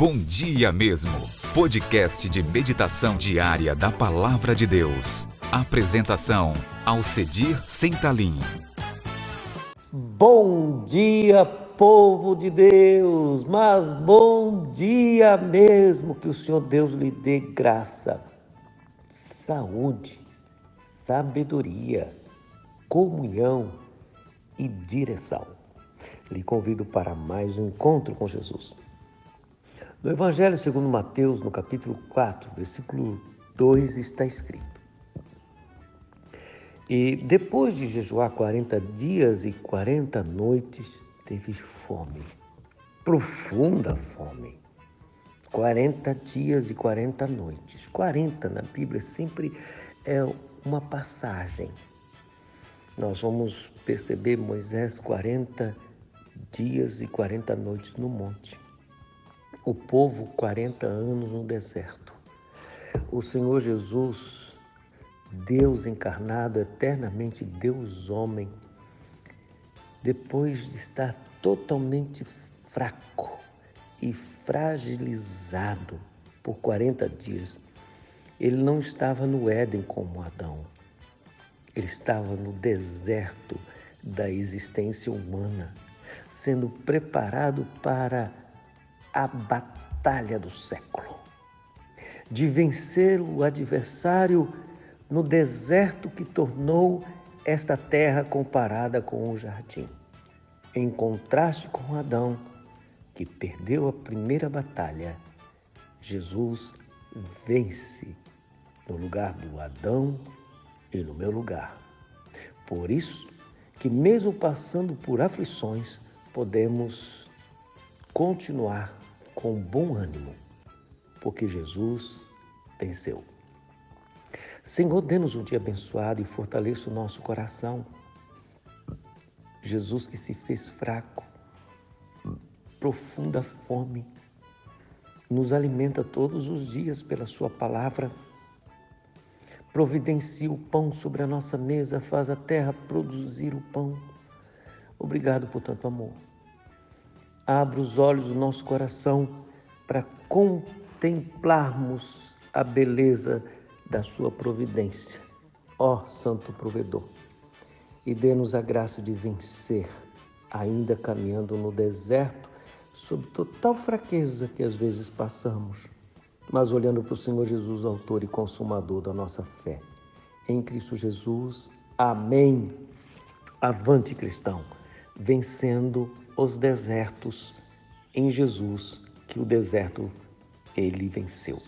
Bom Dia Mesmo, podcast de meditação diária da Palavra de Deus. Apresentação, Alcedir Sentalim. Bom dia, povo de Deus, mas bom dia mesmo, que o Senhor Deus lhe dê graça, saúde, sabedoria, comunhão e direção. Lhe convido para mais um encontro com Jesus. No Evangelho segundo Mateus, no capítulo 4, versículo 2, está escrito: E depois de jejuar 40 dias e 40 noites, teve fome, profunda fome. 40 dias e 40 noites. 40 na Bíblia sempre é uma passagem. Nós vamos perceber Moisés 40 dias e 40 noites no monte o povo 40 anos no deserto. O Senhor Jesus, Deus encarnado, eternamente Deus homem, depois de estar totalmente fraco e fragilizado por 40 dias, ele não estava no Éden como Adão. Ele estava no deserto da existência humana, sendo preparado para a batalha do século, de vencer o adversário no deserto que tornou esta terra comparada com o jardim. Em contraste com Adão, que perdeu a primeira batalha, Jesus vence no lugar do Adão e no meu lugar. Por isso que mesmo passando por aflições, podemos continuar com bom ânimo, porque Jesus venceu. Senhor, dê-nos um dia abençoado e fortaleça o nosso coração. Jesus que se fez fraco, profunda fome, nos alimenta todos os dias pela Sua palavra. Providencia o pão sobre a nossa mesa, faz a terra produzir o pão. Obrigado por tanto amor. Abra os olhos do nosso coração para contemplarmos a beleza da Sua providência. Ó Santo Provedor, e dê-nos a graça de vencer, ainda caminhando no deserto, sob total fraqueza que às vezes passamos, mas olhando para o Senhor Jesus, Autor e Consumador da nossa fé. Em Cristo Jesus, amém. Avante, cristão, vencendo os desertos em Jesus, que o deserto ele venceu.